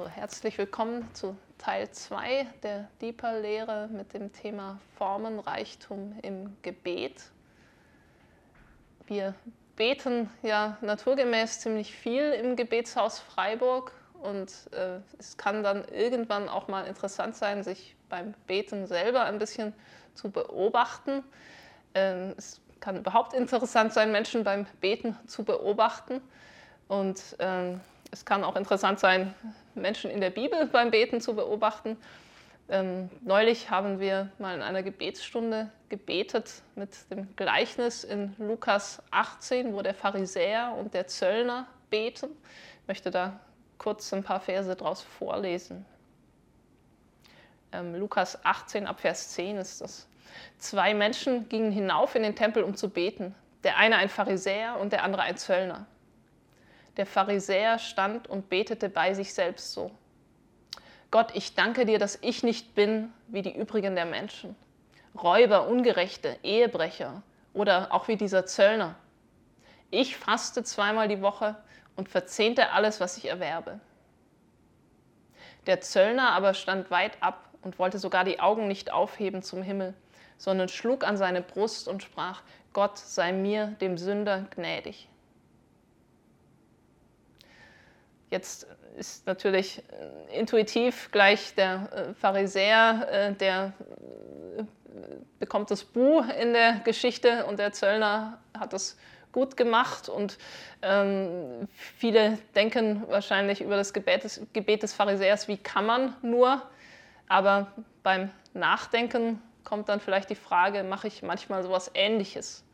So, herzlich willkommen zu Teil 2 der Deeper-Lehre mit dem Thema Formenreichtum im Gebet. Wir beten ja naturgemäß ziemlich viel im Gebetshaus Freiburg und äh, es kann dann irgendwann auch mal interessant sein, sich beim Beten selber ein bisschen zu beobachten. Ähm, es kann überhaupt interessant sein, Menschen beim Beten zu beobachten. Und ähm, es kann auch interessant sein, Menschen in der Bibel beim Beten zu beobachten. Ähm, neulich haben wir mal in einer Gebetsstunde gebetet mit dem Gleichnis in Lukas 18, wo der Pharisäer und der Zöllner beten. Ich möchte da kurz ein paar Verse daraus vorlesen. Ähm, Lukas 18 ab Vers 10 ist das. Zwei Menschen gingen hinauf in den Tempel, um zu beten. Der eine ein Pharisäer und der andere ein Zöllner. Der Pharisäer stand und betete bei sich selbst so. Gott, ich danke dir, dass ich nicht bin wie die übrigen der Menschen. Räuber, Ungerechte, Ehebrecher oder auch wie dieser Zöllner. Ich faste zweimal die Woche und verzehnte alles, was ich erwerbe. Der Zöllner aber stand weit ab und wollte sogar die Augen nicht aufheben zum Himmel, sondern schlug an seine Brust und sprach, Gott sei mir, dem Sünder, gnädig. Jetzt ist natürlich äh, intuitiv gleich der äh, Pharisäer, äh, der bekommt das Bu in der Geschichte und der Zöllner hat es gut gemacht und ähm, viele denken wahrscheinlich über das Gebet des, Gebet des Pharisäers, wie kann man nur, aber beim Nachdenken kommt dann vielleicht die Frage, mache ich manchmal sowas Ähnliches?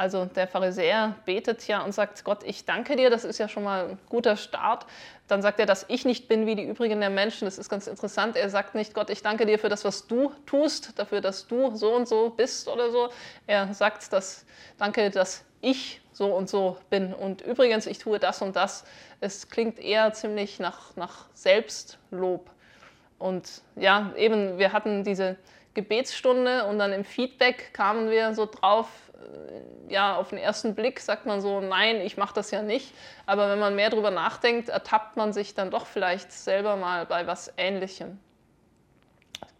Also der Pharisäer betet ja und sagt, Gott, ich danke dir, das ist ja schon mal ein guter Start. Dann sagt er, dass ich nicht bin wie die übrigen der Menschen. Das ist ganz interessant. Er sagt nicht, Gott, ich danke dir für das, was du tust, dafür, dass du so und so bist oder so. Er sagt, dass, danke, dass ich so und so bin. Und übrigens, ich tue das und das. Es klingt eher ziemlich nach, nach Selbstlob. Und ja, eben, wir hatten diese Gebetsstunde und dann im Feedback kamen wir so drauf, ja, auf den ersten Blick sagt man so, nein, ich mache das ja nicht. Aber wenn man mehr darüber nachdenkt, ertappt man sich dann doch vielleicht selber mal bei was Ähnlichem.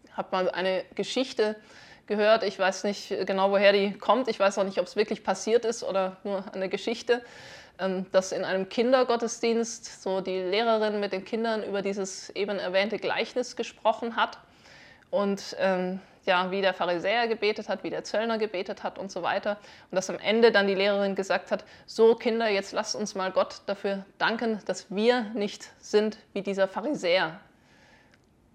Ich habe mal eine Geschichte gehört, ich weiß nicht genau, woher die kommt. Ich weiß auch nicht, ob es wirklich passiert ist oder nur eine Geschichte, ähm, dass in einem Kindergottesdienst so die Lehrerin mit den Kindern über dieses eben erwähnte Gleichnis gesprochen hat. Und ähm, ja, wie der Pharisäer gebetet hat, wie der Zöllner gebetet hat und so weiter. Und dass am Ende dann die Lehrerin gesagt hat, so Kinder, jetzt lasst uns mal Gott dafür danken, dass wir nicht sind wie dieser Pharisäer.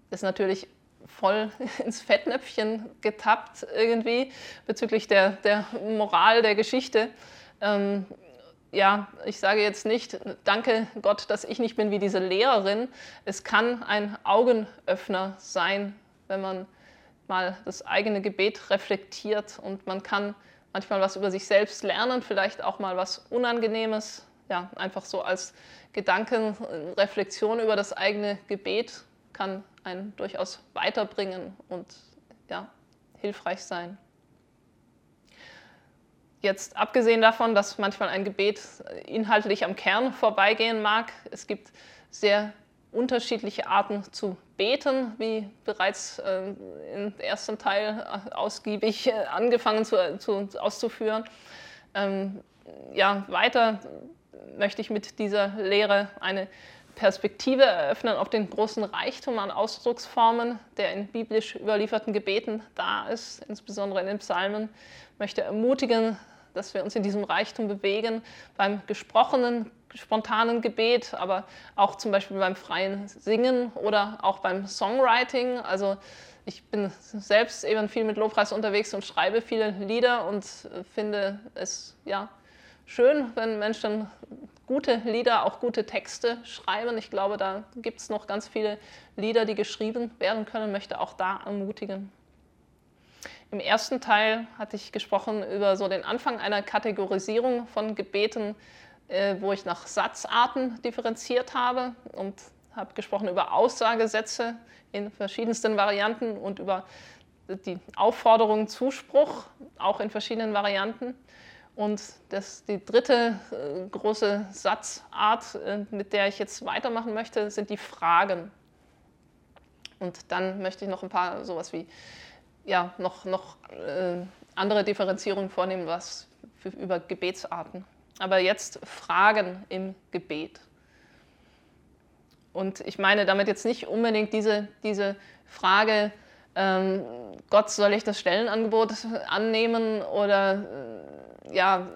Das ist natürlich voll ins Fettnäpfchen getappt irgendwie bezüglich der, der Moral der Geschichte. Ähm, ja, ich sage jetzt nicht, danke Gott, dass ich nicht bin wie diese Lehrerin. Es kann ein Augenöffner sein, wenn man mal das eigene Gebet reflektiert und man kann manchmal was über sich selbst lernen, vielleicht auch mal was Unangenehmes, ja, einfach so als Gedankenreflexion über das eigene Gebet kann einen durchaus weiterbringen und ja, hilfreich sein. Jetzt abgesehen davon, dass manchmal ein Gebet inhaltlich am Kern vorbeigehen mag, es gibt sehr unterschiedliche Arten zu beten, wie bereits äh, im ersten Teil äh, ausgiebig äh, angefangen zu, zu, auszuführen. Ähm, ja, weiter möchte ich mit dieser Lehre eine Perspektive eröffnen auf den großen Reichtum an Ausdrucksformen, der in biblisch überlieferten Gebeten da ist, insbesondere in den Psalmen. Ich möchte ermutigen, dass wir uns in diesem Reichtum bewegen, beim gesprochenen, spontanen Gebet, aber auch zum Beispiel beim freien Singen oder auch beim Songwriting. Also ich bin selbst eben viel mit Lobpreis unterwegs und schreibe viele Lieder und finde es ja schön, wenn Menschen gute Lieder, auch gute Texte schreiben. Ich glaube, da gibt es noch ganz viele Lieder, die geschrieben werden können, möchte auch da ermutigen. Im ersten Teil hatte ich gesprochen über so den Anfang einer Kategorisierung von Gebeten, äh, wo ich nach Satzarten differenziert habe und habe gesprochen über Aussagesätze in verschiedensten Varianten und über die Aufforderung Zuspruch auch in verschiedenen Varianten. Und das, die dritte äh, große Satzart, äh, mit der ich jetzt weitermachen möchte, sind die Fragen. Und dann möchte ich noch ein paar sowas wie, ja, noch, noch äh, andere Differenzierungen vornehmen, was für, über Gebetsarten. Aber jetzt Fragen im Gebet. Und ich meine damit jetzt nicht unbedingt diese, diese Frage, ähm, Gott, soll ich das Stellenangebot annehmen oder äh, ja,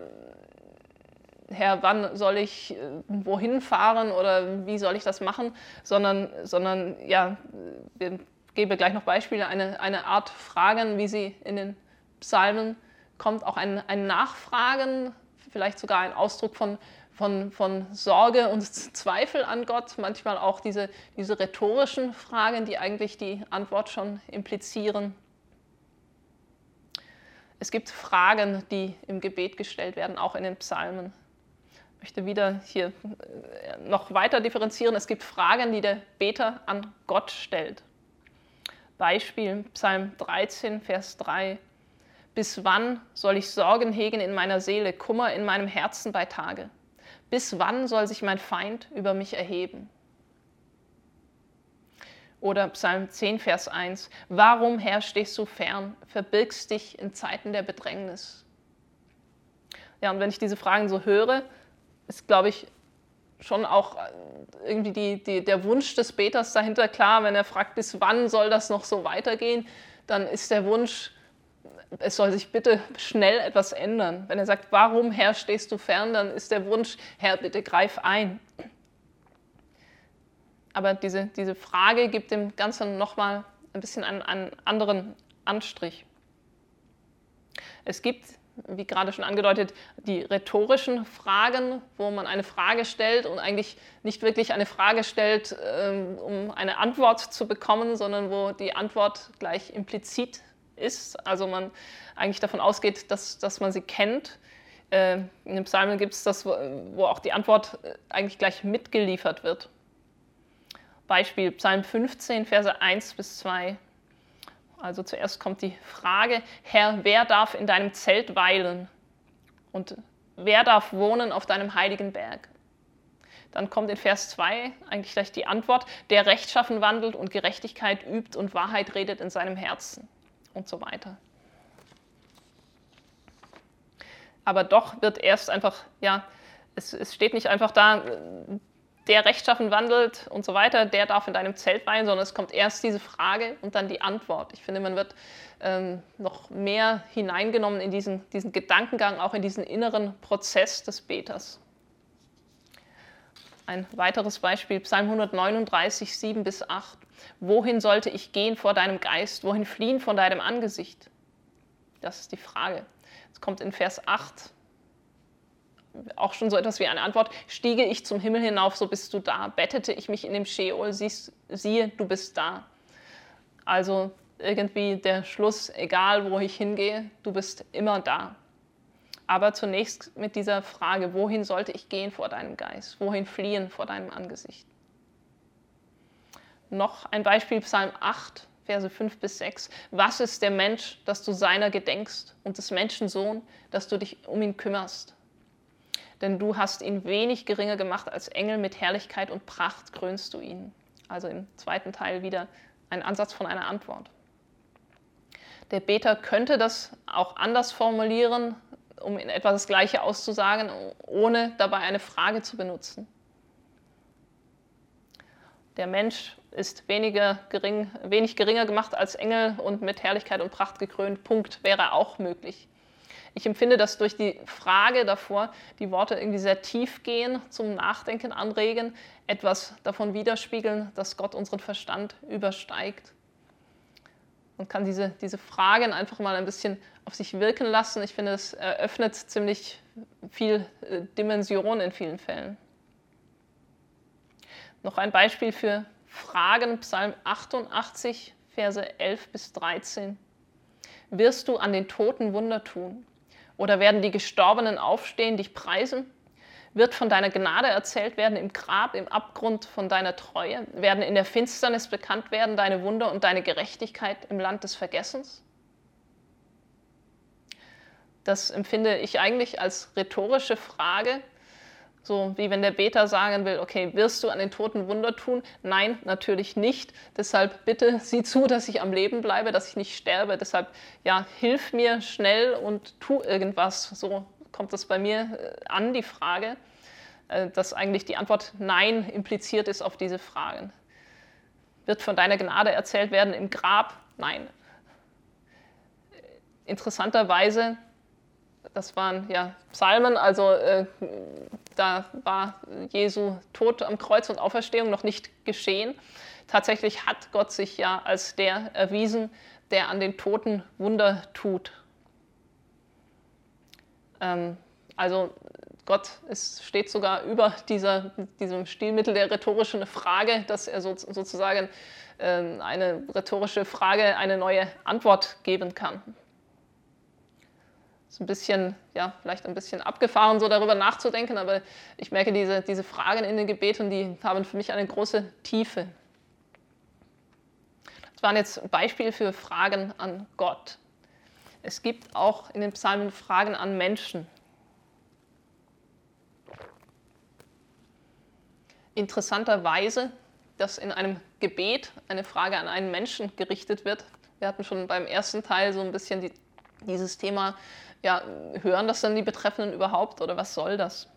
Herr, wann soll ich äh, wohin fahren oder wie soll ich das machen, sondern, sondern ja, wir geben gleich noch Beispiele, eine, eine Art Fragen, wie sie in den Psalmen kommt, auch ein, ein Nachfragen, vielleicht sogar ein Ausdruck von, von, von Sorge und Zweifel an Gott, manchmal auch diese, diese rhetorischen Fragen, die eigentlich die Antwort schon implizieren. Es gibt Fragen, die im Gebet gestellt werden, auch in den Psalmen. Ich möchte wieder hier äh, noch weiter differenzieren. Es gibt Fragen, die der Beter an Gott stellt. Beispiel Psalm 13, Vers 3. Bis wann soll ich Sorgen hegen in meiner Seele, Kummer in meinem Herzen bei Tage? Bis wann soll sich mein Feind über mich erheben? Oder Psalm 10, Vers 1. Warum, Herr, stehst du fern, verbirgst dich in Zeiten der Bedrängnis? Ja, und wenn ich diese Fragen so höre, ist, glaube ich, schon auch äh, irgendwie die, die, der Wunsch des Beters dahinter klar, wenn er fragt, bis wann soll das noch so weitergehen, dann ist der Wunsch, es soll sich bitte schnell etwas ändern. Wenn er sagt, warum, Herr, stehst du fern, dann ist der Wunsch, Herr, bitte greif ein aber diese, diese Frage gibt dem Ganzen nochmal ein bisschen einen, einen anderen Anstrich. Es gibt, wie gerade schon angedeutet, die rhetorischen Fragen, wo man eine Frage stellt und eigentlich nicht wirklich eine Frage stellt, ähm, um eine Antwort zu bekommen, sondern wo die Antwort gleich implizit ist. Also man eigentlich davon ausgeht, dass, dass man sie kennt. Äh, in den Psalmen gibt es das, wo auch die Antwort äh, eigentlich gleich mitgeliefert wird. Beispiel Psalm 15, Verse 1 bis 2. Also zuerst kommt die Frage, Herr, wer darf in deinem Zelt weilen? Und wer darf wohnen auf deinem heiligen Berg? Dann kommt in Vers 2 eigentlich gleich die Antwort, der rechtschaffen wandelt und Gerechtigkeit übt und Wahrheit redet in seinem Herzen und so weiter. Aber doch wird erst einfach, ja, es, es steht nicht einfach da, der rechtschaffen wandelt und so weiter, der darf in deinem Zelt weilen, sondern es kommt erst diese Frage und dann die Antwort. Ich finde, man wird ähm, noch mehr hineingenommen in diesen, diesen Gedankengang, auch in diesen inneren Prozess des Beters. Ein weiteres Beispiel, Psalm 139, 7 bis 8. Wohin sollte ich gehen vor deinem Geist? Wohin fliehen von deinem Angesicht? Das ist die Frage. Es kommt in Vers 8 auch schon so etwas wie eine Antwort. Stiege ich zum Himmel hinauf, so bist du da. Bettete ich mich in dem Sheol, siehst, siehe, du bist da. Also irgendwie der Schluss, egal wo ich hingehe, du bist immer da. Aber zunächst mit dieser Frage, wohin sollte ich gehen vor deinem Geist? Wohin fliehen vor deinem Angesicht? Noch ein Beispiel, Psalm 8, Verse 5 bis 6. Was ist der Mensch, dass du seiner gedenkst und des Menschen Sohn, dass du dich um ihn kümmerst? denn du hast ihn wenig geringer gemacht als Engel, mit Herrlichkeit und Pracht krönst du ihn. Also im zweiten Teil wieder ein Ansatz von einer Antwort. Der Beter könnte das auch anders formulieren, um in etwa das Gleiche auszusagen, ohne dabei eine Frage zu benutzen. Der Mensch ist weniger gering, wenig geringer gemacht als Engel und mit Herrlichkeit und Pracht gekrönt. Punkt wäre auch möglich. Ich empfinde, dass durch die Frage davor die Worte irgendwie sehr tief gehen, zum Nachdenken anregen, etwas davon widerspiegeln, dass Gott unseren Verstand übersteigt. Man kann diese, diese Fragen einfach mal ein bisschen auf sich wirken lassen. Ich finde, es eröffnet ziemlich viel äh, Dimension in vielen Fällen. Noch ein Beispiel für Fragen, Psalm 88, Verse 11 bis 13. Wirst du an den Toten Wunder tun? Oder werden die Gestorbenen aufstehen, dich preisen? Wird von deiner Gnade erzählt werden im Grab, im Abgrund von deiner Treue? Werden in der Finsternis bekannt werden deine Wunder und deine Gerechtigkeit im Land des Vergessens? Das empfinde ich eigentlich als rhetorische Frage, so wie wenn der Beter sagen will, okay, wirst du an den Toten Wunder tun? Nein, natürlich nicht. Deshalb bitte sieh zu, dass ich am Leben bleibe, dass ich nicht sterbe. Deshalb, ja, hilf mir schnell und tu irgendwas. So kommt das bei mir äh, an, die Frage, äh, dass eigentlich die Antwort Nein impliziert ist auf diese Fragen. Wird von deiner Gnade erzählt werden im Grab? Nein. Interessanterweise das waren ja Psalmen, also äh, da war Jesu Tod am Kreuz und Auferstehung noch nicht geschehen. Tatsächlich hat Gott sich ja als der erwiesen, der an den Toten Wunder tut. Ähm, also Gott ist, steht sogar über dieser, diesem Stilmittel der rhetorischen Frage, dass er so, sozusagen äh, eine rhetorische Frage eine neue Antwort geben kann ist ein bisschen, ja, vielleicht ein bisschen abgefahren, so darüber nachzudenken, aber ich merke, diese, diese Fragen in den Gebeten, die haben für mich eine große Tiefe. Das waren jetzt Beispiele für Fragen an Gott. Es gibt auch in den Psalmen Fragen an Menschen. Interessanterweise, dass in einem Gebet eine Frage an einen Menschen gerichtet wird. Wir hatten schon beim ersten Teil so ein bisschen die, dieses Thema ja, hören das dann die Betreffenden überhaupt oder was soll das?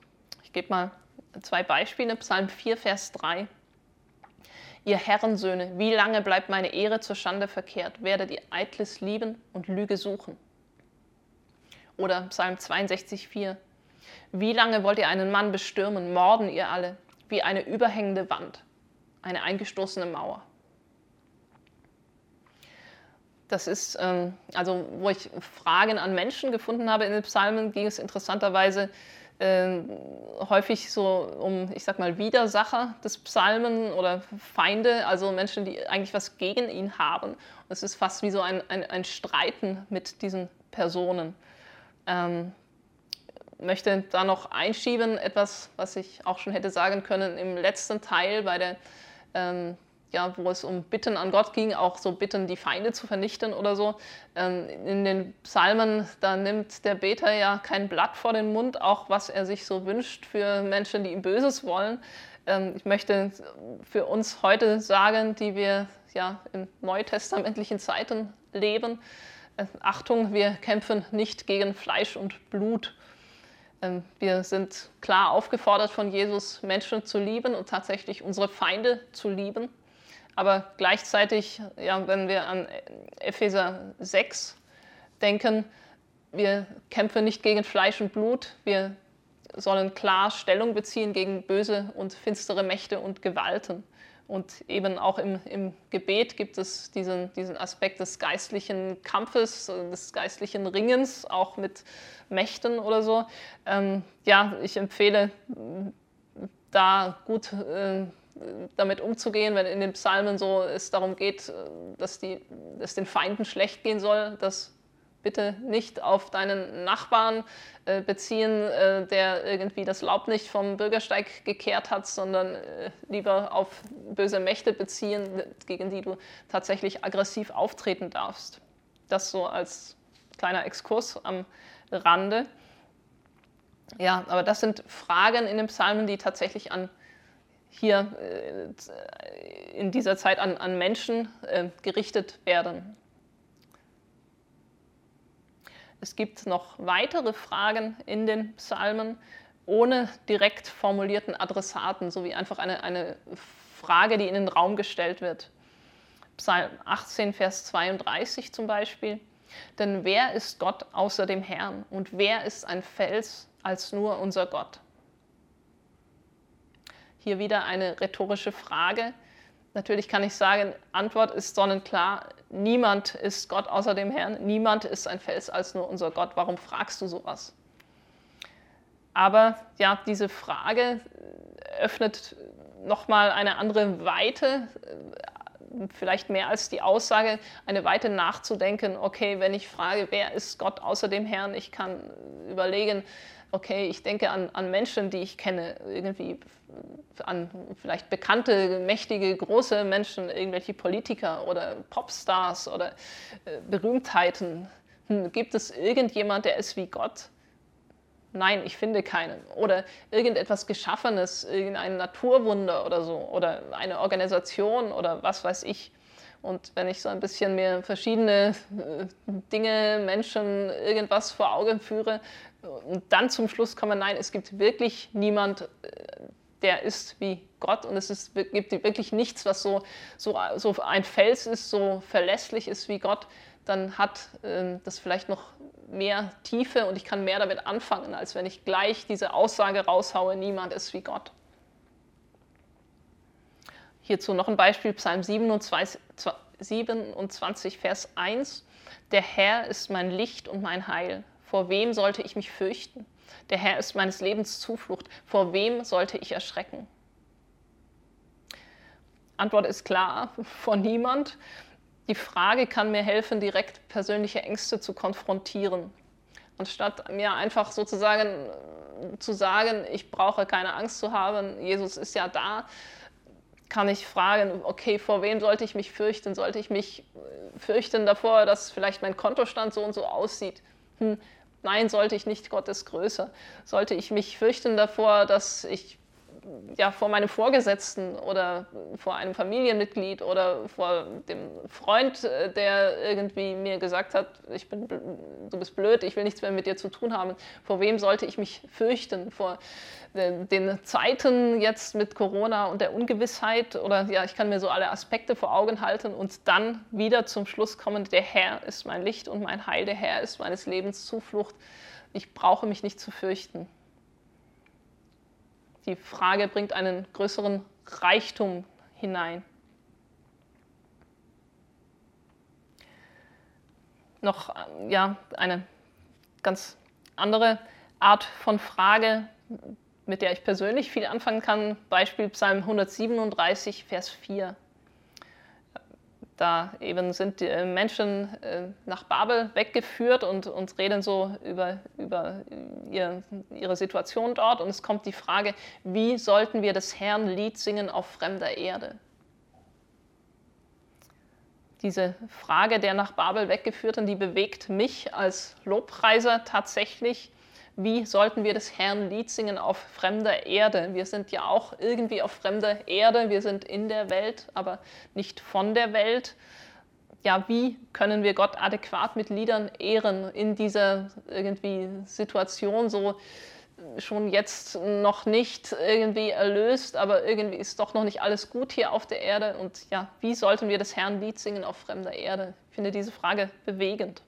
Ich gebe mal zwei Beispiele. Psalm 4, Vers 3. Ihr Herrensöhne, wie lange bleibt meine Ehre zur Schande verkehrt? Werdet ihr Eitles lieben und Lüge suchen? Oder Psalm 62, 4. Wie lange wollt ihr einen Mann bestürmen, morden ihr alle, wie eine überhängende Wand, eine eingestoßene Mauer? Das ist, ähm, also wo ich Fragen an Menschen gefunden habe in den Psalmen, ging es interessanterweise äh, häufig so um, ich sag mal, Widersacher des Psalmen oder Feinde, also Menschen, die eigentlich was gegen ihn haben. Und es ist fast wie so ein, ein, ein Streiten mit diesen Personen. Ähm, möchte da noch einschieben, etwas, was ich auch schon hätte sagen können im letzten Teil bei der ähm, ja, wo es um Bitten an Gott ging, auch so Bitten, die Feinde zu vernichten oder so. Ähm, in den Psalmen, da nimmt der Beter ja kein Blatt vor den Mund, auch was er sich so wünscht für Menschen, die ihm Böses wollen. Ähm, ich möchte für uns heute sagen, die wir ja in neutestamentlichen Zeiten leben, äh, Achtung, wir kämpfen nicht gegen Fleisch und Blut. Ähm, wir sind klar aufgefordert von Jesus, Menschen zu lieben und tatsächlich unsere Feinde zu lieben. Aber gleichzeitig, ja, wenn wir an Epheser 6 denken, wir kämpfen nicht gegen Fleisch und Blut, wir sollen klar Stellung beziehen gegen böse und finstere Mächte und Gewalten. Und eben auch im, im Gebet gibt es diesen, diesen Aspekt des geistlichen Kampfes, des geistlichen Ringens, auch mit Mächten oder so. Ähm, ja, ich empfehle da gut äh, damit umzugehen, wenn in den Psalmen so es darum geht, dass, die, dass den Feinden schlecht gehen soll, das bitte nicht auf deinen Nachbarn äh, beziehen, äh, der irgendwie das Laub nicht vom Bürgersteig gekehrt hat, sondern äh, lieber auf böse Mächte beziehen, gegen die du tatsächlich aggressiv auftreten darfst. Das so als kleiner Exkurs am Rande. Ja, aber das sind Fragen in den Psalmen, die tatsächlich an hier äh, in dieser Zeit an, an Menschen äh, gerichtet werden. Es gibt noch weitere Fragen in den Psalmen ohne direkt formulierten Adressaten, sowie einfach eine, eine Frage, die in den Raum gestellt wird. Psalm 18, Vers 32 zum Beispiel. Denn wer ist Gott außer dem Herrn und wer ist ein Fels als nur unser Gott? Hier wieder eine rhetorische Frage. Natürlich kann ich sagen, Antwort ist sonnenklar. Niemand ist Gott außer dem Herrn. Niemand ist ein Fels als nur unser Gott. Warum fragst du sowas? Aber ja, diese Frage öffnet nochmal eine andere Weite, vielleicht mehr als die Aussage, eine Weite nachzudenken, okay, wenn ich frage, wer ist Gott außer dem Herrn, ich kann überlegen, okay, ich denke an, an Menschen, die ich kenne, irgendwie an vielleicht bekannte, mächtige, große Menschen, irgendwelche Politiker oder Popstars oder äh, Berühmtheiten, hm, gibt es irgendjemand, der ist wie Gott? Nein, ich finde keinen. Oder irgendetwas Geschaffenes, irgendein Naturwunder oder so. Oder eine Organisation oder was weiß ich. Und wenn ich so ein bisschen mir verschiedene äh, Dinge, Menschen, irgendwas vor Augen führe und dann zum Schluss komme, nein, es gibt wirklich niemand, äh, der ist wie Gott und es ist, gibt wirklich nichts, was so, so, so ein Fels ist, so verlässlich ist wie Gott, dann hat äh, das vielleicht noch mehr Tiefe und ich kann mehr damit anfangen, als wenn ich gleich diese Aussage raushaue, niemand ist wie Gott. Hierzu noch ein Beispiel, Psalm 27, 27, Vers 1. Der Herr ist mein Licht und mein Heil. Vor wem sollte ich mich fürchten? Der Herr ist meines Lebens Zuflucht. Vor wem sollte ich erschrecken? Antwort ist klar, vor niemand. Die Frage kann mir helfen, direkt persönliche Ängste zu konfrontieren. Anstatt mir einfach sozusagen zu sagen, ich brauche keine Angst zu haben, Jesus ist ja da, kann ich fragen, okay, vor wem sollte ich mich fürchten? Sollte ich mich äh, fürchten davor, dass vielleicht mein Kontostand so und so aussieht? Hm, nein, sollte ich nicht, Gott ist größer. Sollte ich mich fürchten davor, dass ich ja, vor meinem Vorgesetzten oder vor einem Familienmitglied oder vor dem Freund, äh, der irgendwie mir gesagt hat, ich bin, du bist blöd, ich will nichts mehr mit dir zu tun haben. Vor wem sollte ich mich fürchten? Vor den Zeiten jetzt mit Corona und der Ungewissheit oder ja, ich kann mir so alle Aspekte vor Augen halten und dann wieder zum Schluss kommen, der Herr ist mein Licht und mein Heil, der Herr ist meines Lebens Zuflucht. Ich brauche mich nicht zu fürchten. Die Frage bringt einen größeren Reichtum hinein. Noch ja, eine ganz andere Art von Frage, mit der ich persönlich viel anfangen kann. Beispiel Psalm 137, Vers 4. Da eben sind die äh, Menschen äh, nach Babel weggeführt und, und reden so über, über ihr, ihre Situation dort. Und es kommt die Frage, wie sollten wir das Herrn Lied singen auf fremder Erde? Diese Frage der nach Babel weggeführten, die bewegt mich als Lobpreiser tatsächlich wie sollten wir des Herrn Lied singen auf fremder Erde? Wir sind ja auch irgendwie auf fremder Erde, wir sind in der Welt, aber nicht von der Welt. Ja, wie können wir Gott adäquat mit Liedern ehren in dieser irgendwie Situation so schon jetzt noch nicht irgendwie erlöst, aber irgendwie ist doch noch nicht alles gut hier auf der Erde. Und ja, wie sollten wir des Herrn Lied singen auf fremder Erde? Ich finde diese Frage bewegend.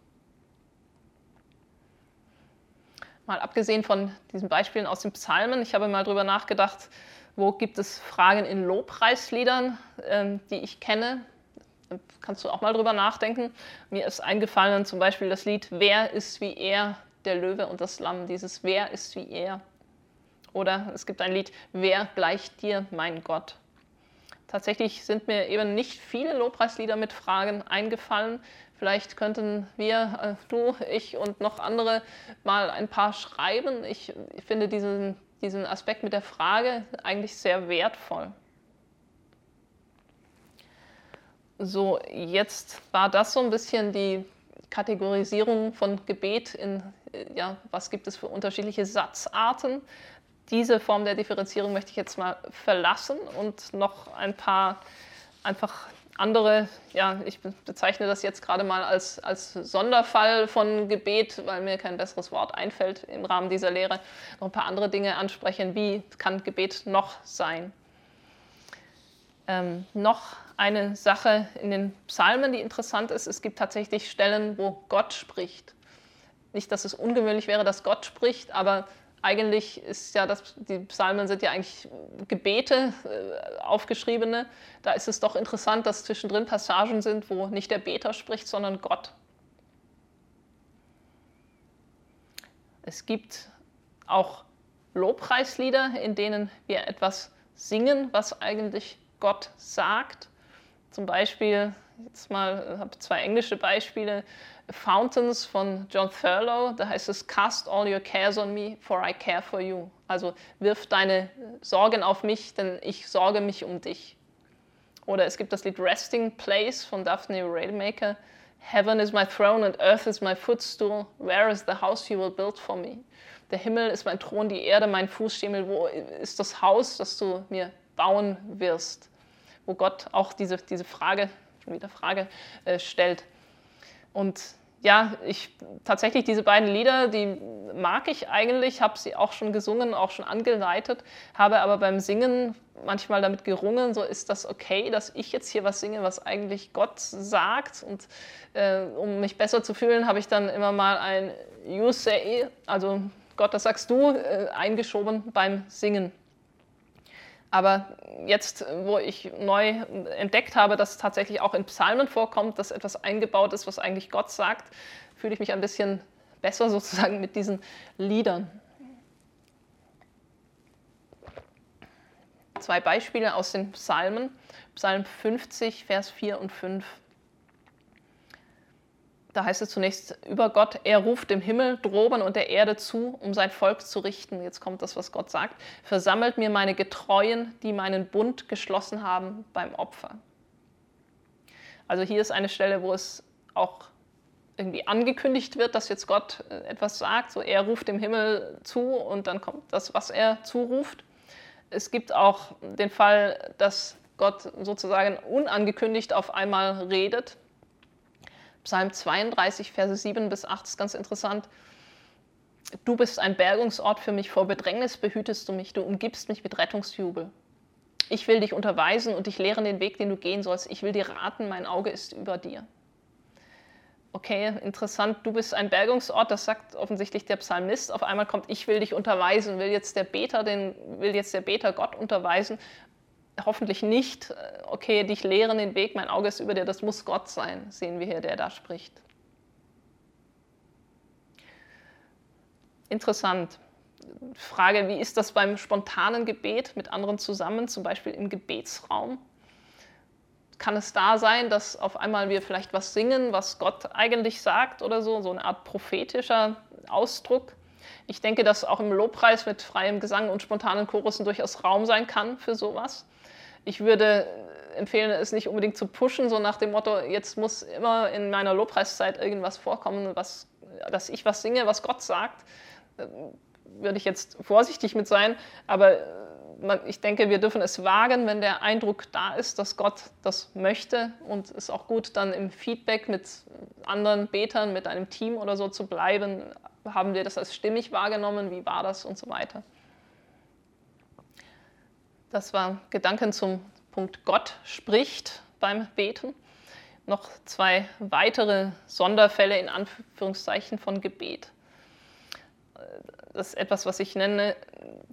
Mal abgesehen von diesen Beispielen aus den Psalmen, ich habe mal darüber nachgedacht, wo gibt es Fragen in Lobpreisliedern, ähm, die ich kenne. Kannst du auch mal drüber nachdenken. Mir ist eingefallen zum Beispiel das Lied Wer ist wie er, der Löwe und das Lamm, dieses Wer ist wie er. Oder es gibt ein Lied Wer gleicht dir, mein Gott. Tatsächlich sind mir eben nicht viele Lobpreislieder mit Fragen eingefallen. Vielleicht könnten wir, äh, du, ich und noch andere mal ein paar schreiben. Ich, ich finde diesen, diesen Aspekt mit der Frage eigentlich sehr wertvoll. So, jetzt war das so ein bisschen die Kategorisierung von Gebet in, ja, was gibt es für unterschiedliche Satzarten. Diese Form der Differenzierung möchte ich jetzt mal verlassen und noch ein paar einfach andere, ja, ich bezeichne das jetzt gerade mal als, als Sonderfall von Gebet, weil mir kein besseres Wort einfällt im Rahmen dieser Lehre, noch ein paar andere Dinge ansprechen. Wie kann Gebet noch sein? Ähm, noch eine Sache in den Psalmen, die interessant ist. Es gibt tatsächlich Stellen, wo Gott spricht. Nicht, dass es ungewöhnlich wäre, dass Gott spricht, aber eigentlich ist ja das, die Psalmen sind ja eigentlich Gebete, äh, aufgeschriebene. Da ist es doch interessant, dass zwischendrin Passagen sind, wo nicht der Beter spricht, sondern Gott. Es gibt auch Lobpreislieder, in denen wir etwas singen, was eigentlich Gott sagt. Zum Beispiel, jetzt mal, ich habe zwei englische Beispiele. Fountains von John Thurlow, da heißt es, Cast all your cares on me, for I care for you. Also wirf deine Sorgen auf mich, denn ich sorge mich um dich. Oder es gibt das Lied Resting Place von Daphne Railmaker. Heaven is my throne and earth is my footstool. Where is the house you will build for me? Der Himmel ist mein Thron, die Erde mein Fußschemel. Wo ist das Haus, das du mir bauen wirst? Wo Gott auch diese, diese Frage, schon wieder Frage, äh, stellt. Und ja, ich tatsächlich diese beiden Lieder, die mag ich eigentlich, habe sie auch schon gesungen, auch schon angeleitet, habe aber beim Singen manchmal damit gerungen, so ist das okay, dass ich jetzt hier was singe, was eigentlich Gott sagt. Und äh, um mich besser zu fühlen, habe ich dann immer mal ein You say, also Gott, das sagst du, äh, eingeschoben beim Singen. Aber jetzt, wo ich neu entdeckt habe, dass tatsächlich auch in Psalmen vorkommt, dass etwas eingebaut ist, was eigentlich Gott sagt, fühle ich mich ein bisschen besser sozusagen mit diesen Liedern. Zwei Beispiele aus den Psalmen. Psalm 50, Vers 4 und 5. Da heißt es zunächst über Gott, er ruft dem Himmel droben und der Erde zu, um sein Volk zu richten. Jetzt kommt das, was Gott sagt. Versammelt mir meine Getreuen, die meinen Bund geschlossen haben beim Opfer. Also hier ist eine Stelle, wo es auch irgendwie angekündigt wird, dass jetzt Gott äh, etwas sagt. So er ruft dem Himmel zu und dann kommt das, was er zuruft. Es gibt auch den Fall, dass Gott sozusagen unangekündigt auf einmal redet Psalm 32, Verse 7 bis 8 ist ganz interessant. Du bist ein Bergungsort für mich, vor Bedrängnis behütest du mich, du umgibst mich mit Rettungsjubel. Ich will dich unterweisen und dich lehren den Weg, den du gehen sollst. Ich will dir raten, mein Auge ist über dir. Okay, interessant, du bist ein Bergungsort, das sagt offensichtlich der Psalmist. Auf einmal kommt, ich will dich unterweisen, will jetzt der Beter, den, will jetzt der Beter Gott unterweisen hoffentlich nicht, äh, okay, dich lehren den Weg, mein Auge ist über dir, das muss Gott sein, sehen wir hier, der da spricht. Interessant. Frage, wie ist das beim spontanen Gebet mit anderen zusammen, zum Beispiel im Gebetsraum? Kann es da sein, dass auf einmal wir vielleicht was singen, was Gott eigentlich sagt oder so, so eine Art prophetischer Ausdruck? Ich denke, dass auch im Lobpreis mit freiem Gesang und spontanen Chorussen durchaus Raum sein kann für sowas ich würde empfehlen, es nicht unbedingt zu pushen, so nach dem Motto, jetzt muss immer in meiner Lobpreiszeit irgendwas vorkommen, was, dass ich was singe, was Gott sagt. Würde ich jetzt vorsichtig mit sein, aber ich denke, wir dürfen es wagen, wenn der Eindruck da ist, dass Gott das möchte und es auch gut, dann im Feedback mit anderen Betern, mit einem Team oder so zu bleiben. Haben wir das als stimmig wahrgenommen? Wie war das und so weiter? Das war Gedanken zum Punkt Gott spricht beim Beten. Noch zwei weitere Sonderfälle in Anführungszeichen von Gebet. Das ist etwas, was ich nenne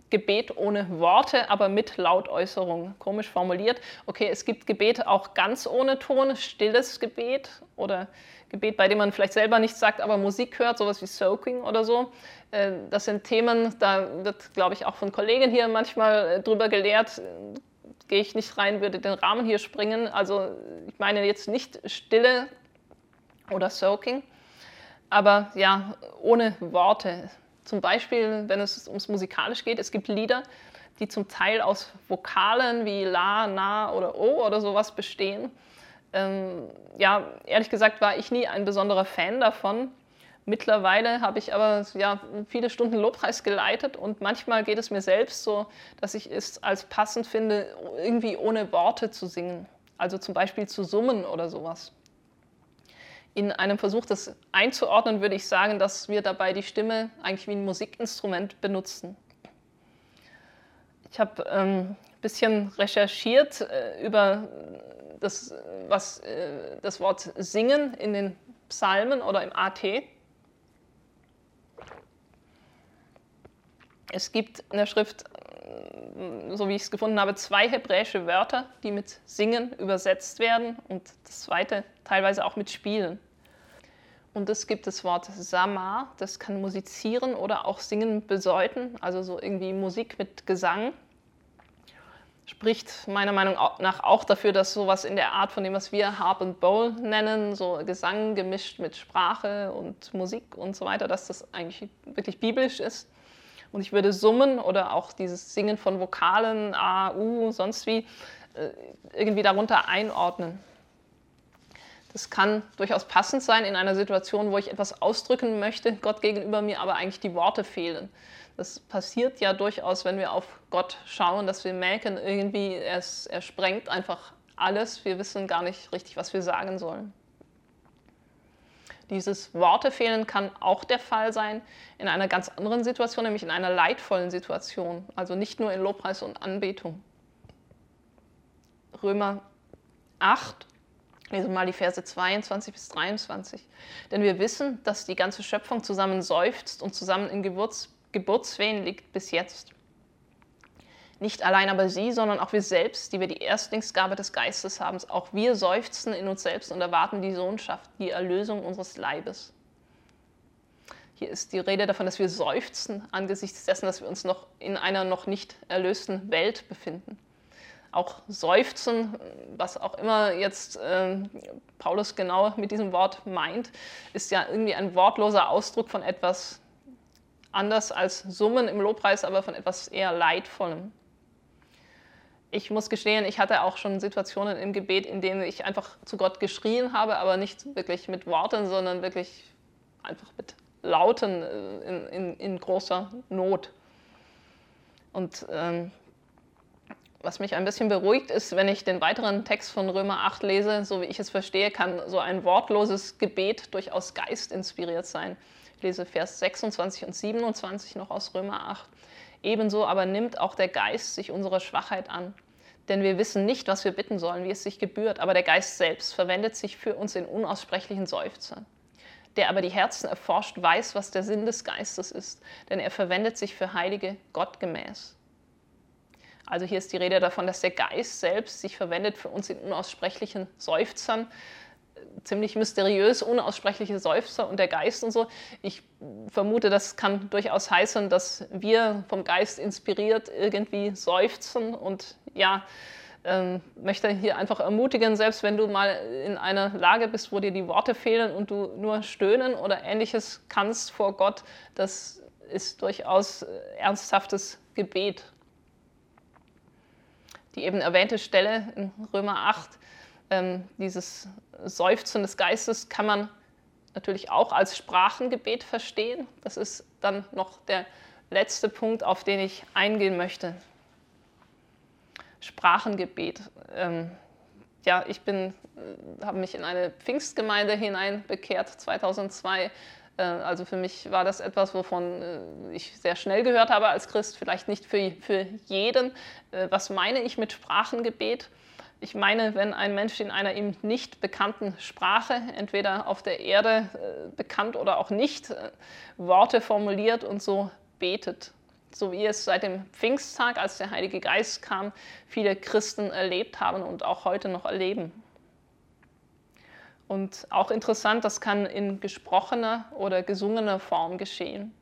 Gebet ohne Worte, aber mit Lautäußerung. Komisch formuliert. Okay, es gibt Gebet auch ganz ohne Ton, stilles Gebet oder Gebet, bei dem man vielleicht selber nichts sagt, aber Musik hört, sowas wie Soaking oder so. Äh, das sind Themen, da wird, glaube ich, auch von Kollegen hier manchmal äh, drüber gelehrt. Gehe ich nicht rein, würde den Rahmen hier springen. Also ich meine jetzt nicht Stille oder Soaking, aber ja, ohne Worte. Zum Beispiel, wenn es ums Musikalisch geht, es gibt Lieder, die zum Teil aus Vokalen wie La, Na oder O oder sowas bestehen. Ähm, ja, ehrlich gesagt war ich nie ein besonderer Fan davon. Mittlerweile habe ich aber ja, viele Stunden Lobpreis geleitet und manchmal geht es mir selbst so, dass ich es als passend finde, irgendwie ohne Worte zu singen. Also zum Beispiel zu summen oder sowas. In einem Versuch, das einzuordnen, würde ich sagen, dass wir dabei die Stimme eigentlich wie ein Musikinstrument benutzen. Ich habe ein ähm, bisschen recherchiert äh, über das, was, äh, das Wort Singen in den Psalmen oder im AT. Es gibt in der Schrift, so wie ich es gefunden habe, zwei hebräische Wörter, die mit Singen übersetzt werden und das zweite teilweise auch mit Spielen. Und es gibt das Wort Sama, das kann musizieren oder auch singen bedeuten, also so irgendwie Musik mit Gesang. Spricht meiner Meinung nach auch dafür, dass sowas in der Art von dem, was wir Harp and Bowl nennen, so Gesang gemischt mit Sprache und Musik und so weiter, dass das eigentlich wirklich biblisch ist. Und ich würde Summen oder auch dieses Singen von Vokalen, A, U, sonst wie, äh, irgendwie darunter einordnen. Das kann durchaus passend sein in einer Situation, wo ich etwas ausdrücken möchte, Gott gegenüber mir, aber eigentlich die Worte fehlen. Das passiert ja durchaus, wenn wir auf Gott schauen, dass wir merken, irgendwie, er, er sprengt einfach alles. Wir wissen gar nicht richtig, was wir sagen sollen. Dieses Worte fehlen kann auch der Fall sein in einer ganz anderen Situation, nämlich in einer leidvollen Situation. Also nicht nur in Lobpreis und Anbetung. Römer 8, lesen wir mal die Verse 22 bis 23. Denn wir wissen, dass die ganze Schöpfung zusammen seufzt und zusammen in Geburts Geburtswehen liegt bis jetzt. Nicht allein aber sie, sondern auch wir selbst, die wir die Erstlingsgabe des Geistes haben, auch wir seufzen in uns selbst und erwarten die Sohnschaft, die Erlösung unseres Leibes. Hier ist die Rede davon, dass wir seufzen angesichts dessen, dass wir uns noch in einer noch nicht erlösten Welt befinden. Auch seufzen, was auch immer jetzt äh, Paulus genau mit diesem Wort meint, ist ja irgendwie ein wortloser Ausdruck von etwas anders als Summen im Lobpreis, aber von etwas eher Leidvollem. Ich muss gestehen, ich hatte auch schon Situationen im Gebet, in denen ich einfach zu Gott geschrien habe, aber nicht wirklich mit Worten, sondern wirklich einfach mit Lauten äh, in, in, in großer Not. Und ähm, was mich ein bisschen beruhigt ist, wenn ich den weiteren Text von Römer 8 lese, so wie ich es verstehe, kann so ein wortloses Gebet durchaus geistinspiriert sein lese Vers 26 und 27 noch aus Römer 8. Ebenso aber nimmt auch der Geist sich unserer Schwachheit an. Denn wir wissen nicht, was wir bitten sollen, wie es sich gebührt, aber der Geist selbst verwendet sich für uns in unaussprechlichen Seufzern. Der aber die Herzen erforscht, weiß, was der Sinn des Geistes ist, denn er verwendet sich für Heilige gottgemäß. Also hier ist die Rede davon, dass der Geist selbst sich verwendet für uns in unaussprechlichen Seufzern ziemlich mysteriös, unaussprechliche Seufzer und der Geist und so. Ich vermute, das kann durchaus heißen, dass wir vom Geist inspiriert irgendwie seufzen und ja, ähm, möchte hier einfach ermutigen, selbst wenn du mal in einer Lage bist, wo dir die Worte fehlen und du nur stöhnen oder ähnliches kannst vor Gott, das ist durchaus ernsthaftes Gebet. Die eben erwähnte Stelle in Römer 8 ähm, dieses Seufzen des Geistes kann man natürlich auch als Sprachengebet verstehen. Das ist dann noch der letzte Punkt, auf den ich eingehen möchte. Sprachengebet. Ähm, ja, ich bin, äh, habe mich in eine Pfingstgemeinde hineinbekehrt 2002. Äh, also für mich war das etwas, wovon äh, ich sehr schnell gehört habe als Christ, vielleicht nicht für, für jeden. Was meine ich mit Sprachengebet? Ich meine, wenn ein Mensch in einer ihm nicht bekannten Sprache, entweder auf der Erde äh, bekannt oder auch nicht, äh, Worte formuliert und so betet, so wie es seit dem Pfingsttag, als der Heilige Geist kam, viele Christen erlebt haben und auch heute noch erleben. Und auch interessant, das kann in gesprochener oder gesungener Form geschehen.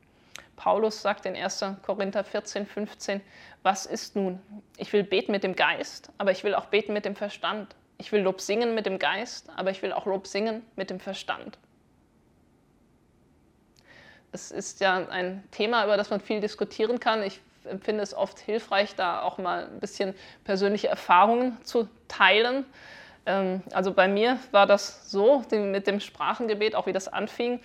Paulus sagt in 1. Korinther 14, 15, was ist nun? Ich will beten mit dem Geist, aber ich will auch beten mit dem Verstand. Ich will Lob singen mit dem Geist, aber ich will auch Lob singen mit dem Verstand. Es ist ja ein Thema, über das man viel diskutieren kann. Ich empfinde es oft hilfreich, da auch mal ein bisschen persönliche Erfahrungen zu teilen. Ähm, also bei mir war das so mit dem Sprachengebet, auch wie das anfing.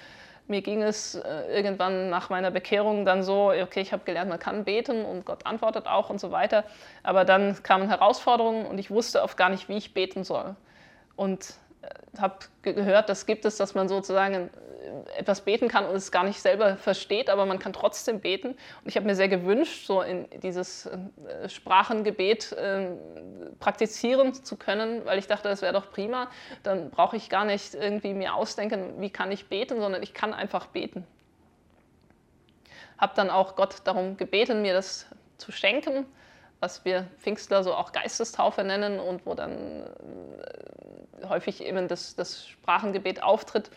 Mir ging es äh, irgendwann nach meiner Bekehrung dann so, okay, ich habe gelernt, man kann beten und Gott antwortet auch und so weiter. Aber dann kamen Herausforderungen und ich wusste oft gar nicht, wie ich beten soll. Und habe gehört, das gibt es, dass man sozusagen etwas beten kann und es gar nicht selber versteht, aber man kann trotzdem beten. Und ich habe mir sehr gewünscht, so in dieses äh, Sprachengebet äh, praktizieren zu können, weil ich dachte, das wäre doch prima. Dann brauche ich gar nicht irgendwie mir ausdenken, wie kann ich beten, sondern ich kann einfach beten. Habe dann auch Gott darum gebeten, mir das zu schenken, was wir Pfingstler so auch Geistestaufe nennen und wo dann äh, häufig eben das, das Sprachengebet auftritt.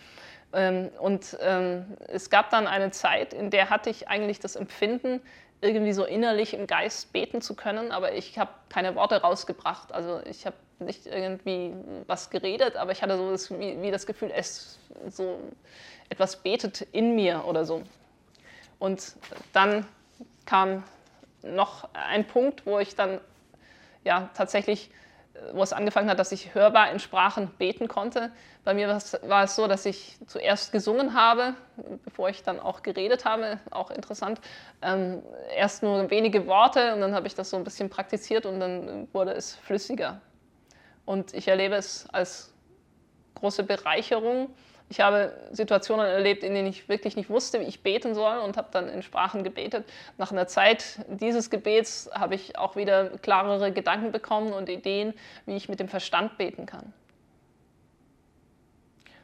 Ähm, und ähm, es gab dann eine Zeit, in der hatte ich eigentlich das Empfinden, irgendwie so innerlich im Geist beten zu können, aber ich habe keine Worte rausgebracht. Also ich habe nicht irgendwie was geredet, aber ich hatte so das, wie, wie, das Gefühl, es so etwas betet in mir oder so. Und dann kam noch ein Punkt, wo ich dann ja tatsächlich wo es angefangen hat, dass ich hörbar in Sprachen beten konnte. Bei mir war es so, dass ich zuerst gesungen habe, bevor ich dann auch geredet habe, auch interessant. Ähm, erst nur wenige Worte und dann habe ich das so ein bisschen praktiziert und dann wurde es flüssiger. Und ich erlebe es als große Bereicherung ich habe Situationen erlebt, in denen ich wirklich nicht wusste, wie ich beten soll und habe dann in Sprachen gebetet. Nach einer Zeit dieses Gebets habe ich auch wieder klarere Gedanken bekommen und Ideen, wie ich mit dem Verstand beten kann.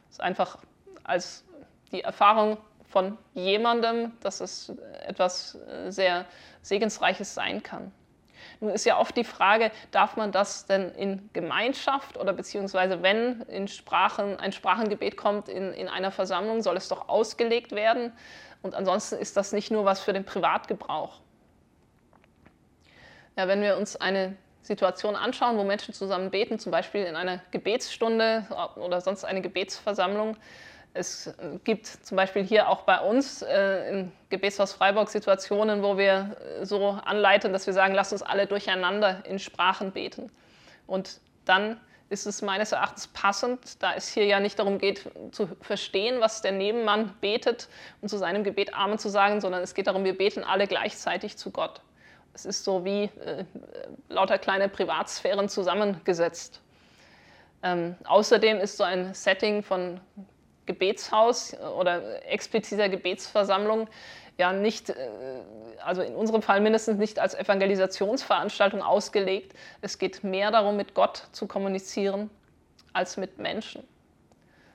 Das ist einfach als die Erfahrung von jemandem, dass es etwas sehr Segensreiches sein kann. Nun ist ja oft die Frage, darf man das denn in Gemeinschaft oder beziehungsweise wenn in Sprachen, ein Sprachengebet kommt in, in einer Versammlung, soll es doch ausgelegt werden? Und ansonsten ist das nicht nur was für den Privatgebrauch. Ja, wenn wir uns eine Situation anschauen, wo Menschen zusammen beten, zum Beispiel in einer Gebetsstunde oder sonst eine Gebetsversammlung, es gibt zum Beispiel hier auch bei uns äh, im Gebetshaus Freiburg Situationen, wo wir äh, so anleiten, dass wir sagen, lasst uns alle durcheinander in Sprachen beten. Und dann ist es meines Erachtens passend, da es hier ja nicht darum geht, zu verstehen, was der Nebenmann betet und zu seinem Gebet Amen zu sagen, sondern es geht darum, wir beten alle gleichzeitig zu Gott. Es ist so wie äh, lauter kleine Privatsphären zusammengesetzt. Ähm, außerdem ist so ein Setting von Gebetshaus oder expliziter Gebetsversammlung ja nicht, äh, also in unserem Fall mindestens nicht als Evangelisationsveranstaltung ausgelegt. Es geht mehr darum, mit Gott zu kommunizieren als mit Menschen.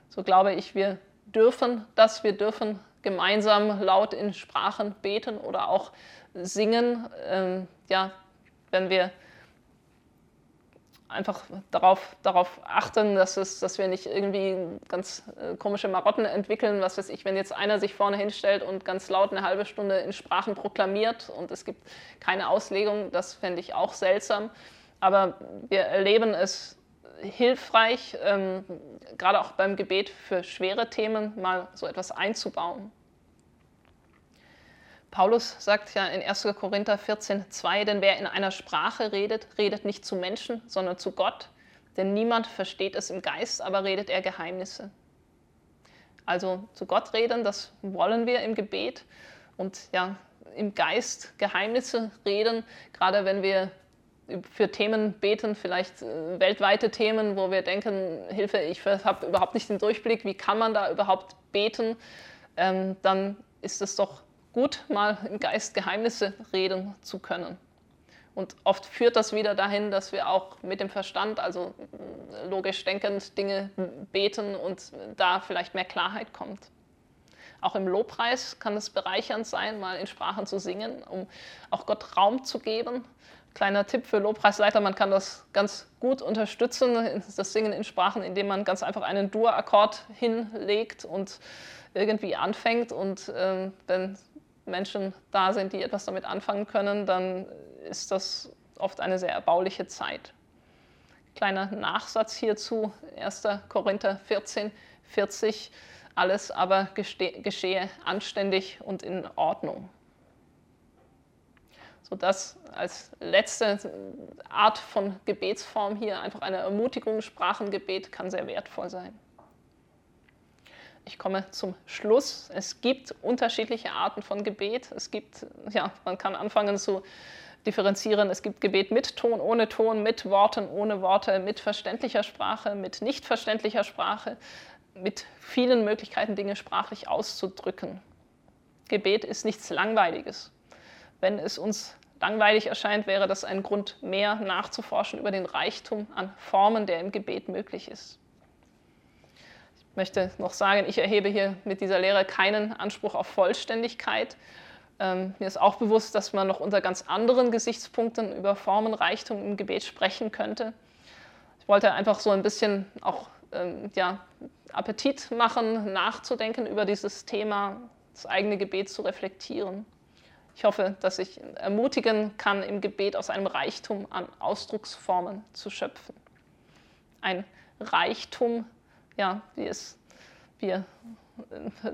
So glaube ich, wir dürfen das, wir dürfen gemeinsam laut in Sprachen beten oder auch singen. Ähm, ja, wenn wir einfach darauf, darauf achten, dass, es, dass wir nicht irgendwie ganz äh, komische Marotten entwickeln. Was weiß ich, wenn jetzt einer sich vorne hinstellt und ganz laut eine halbe Stunde in Sprachen proklamiert und es gibt keine Auslegung, das fände ich auch seltsam. Aber wir erleben es hilfreich, ähm, gerade auch beim Gebet für schwere Themen mal so etwas einzubauen. Paulus sagt ja in 1. Korinther 14, 2, denn wer in einer Sprache redet, redet nicht zu Menschen, sondern zu Gott, denn niemand versteht es im Geist, aber redet er Geheimnisse. Also zu Gott reden, das wollen wir im Gebet und ja, im Geist Geheimnisse reden, gerade wenn wir für Themen beten, vielleicht äh, weltweite Themen, wo wir denken, Hilfe, ich habe überhaupt nicht den Durchblick, wie kann man da überhaupt beten, ähm, dann ist es doch gut, mal im Geist Geheimnisse reden zu können. Und oft führt das wieder dahin, dass wir auch mit dem Verstand, also logisch denkend, Dinge beten und da vielleicht mehr Klarheit kommt. Auch im Lobpreis kann es bereichernd sein, mal in Sprachen zu singen, um auch Gott Raum zu geben. Kleiner Tipp für Lobpreisleiter, man kann das ganz gut unterstützen, das Singen in Sprachen, indem man ganz einfach einen Dur-Akkord hinlegt und irgendwie anfängt. Und äh, wenn Menschen da sind, die etwas damit anfangen können, dann ist das oft eine sehr erbauliche Zeit. Kleiner Nachsatz hierzu, 1. Korinther 14, 40, alles aber geschehe anständig und in Ordnung. So das als letzte Art von Gebetsform hier einfach eine Ermutigung, Sprachengebet kann sehr wertvoll sein. Ich komme zum Schluss. Es gibt unterschiedliche Arten von Gebet. Es gibt, ja, man kann anfangen zu differenzieren. Es gibt Gebet mit Ton, ohne Ton, mit Worten, ohne Worte, mit verständlicher Sprache, mit nicht verständlicher Sprache, mit vielen Möglichkeiten, Dinge sprachlich auszudrücken. Gebet ist nichts Langweiliges. Wenn es uns langweilig erscheint, wäre das ein Grund mehr nachzuforschen über den Reichtum an Formen, der im Gebet möglich ist möchte noch sagen, ich erhebe hier mit dieser Lehre keinen Anspruch auf Vollständigkeit. Ähm, mir ist auch bewusst, dass man noch unter ganz anderen Gesichtspunkten über Formenreichtum im Gebet sprechen könnte. Ich wollte einfach so ein bisschen auch ähm, ja, Appetit machen, nachzudenken über dieses Thema, das eigene Gebet zu reflektieren. Ich hoffe, dass ich ermutigen kann, im Gebet aus einem Reichtum an Ausdrucksformen zu schöpfen. Ein Reichtum, ja, wie es wir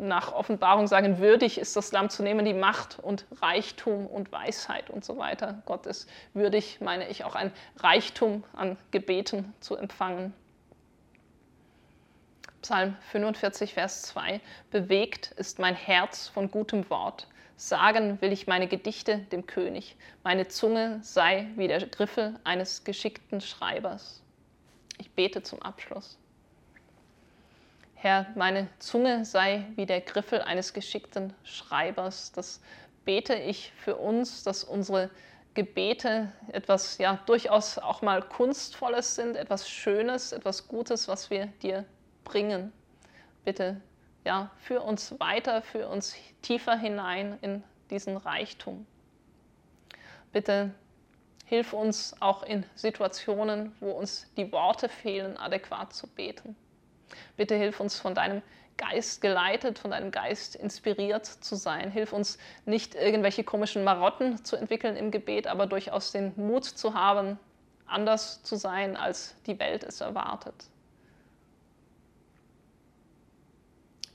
nach Offenbarung sagen, würdig ist das Lamm zu nehmen, die Macht und Reichtum und Weisheit und so weiter. Gott ist würdig, meine ich, auch ein Reichtum an Gebeten zu empfangen. Psalm 45, Vers 2. Bewegt ist mein Herz von gutem Wort. Sagen will ich meine Gedichte dem König. Meine Zunge sei wie der Griffel eines geschickten Schreibers. Ich bete zum Abschluss. Herr, meine Zunge sei wie der Griffel eines geschickten Schreibers. Das bete ich für uns, dass unsere Gebete etwas ja durchaus auch mal kunstvolles sind, etwas Schönes, etwas Gutes, was wir dir bringen. Bitte ja, für uns weiter, für uns tiefer hinein in diesen Reichtum. Bitte hilf uns auch in Situationen, wo uns die Worte fehlen, adäquat zu beten. Bitte hilf uns von deinem Geist geleitet, von deinem Geist inspiriert zu sein. Hilf uns nicht irgendwelche komischen Marotten zu entwickeln im Gebet, aber durchaus den Mut zu haben, anders zu sein, als die Welt es erwartet.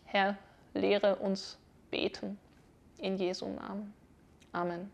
Herr, lehre uns beten. In Jesu Namen. Amen.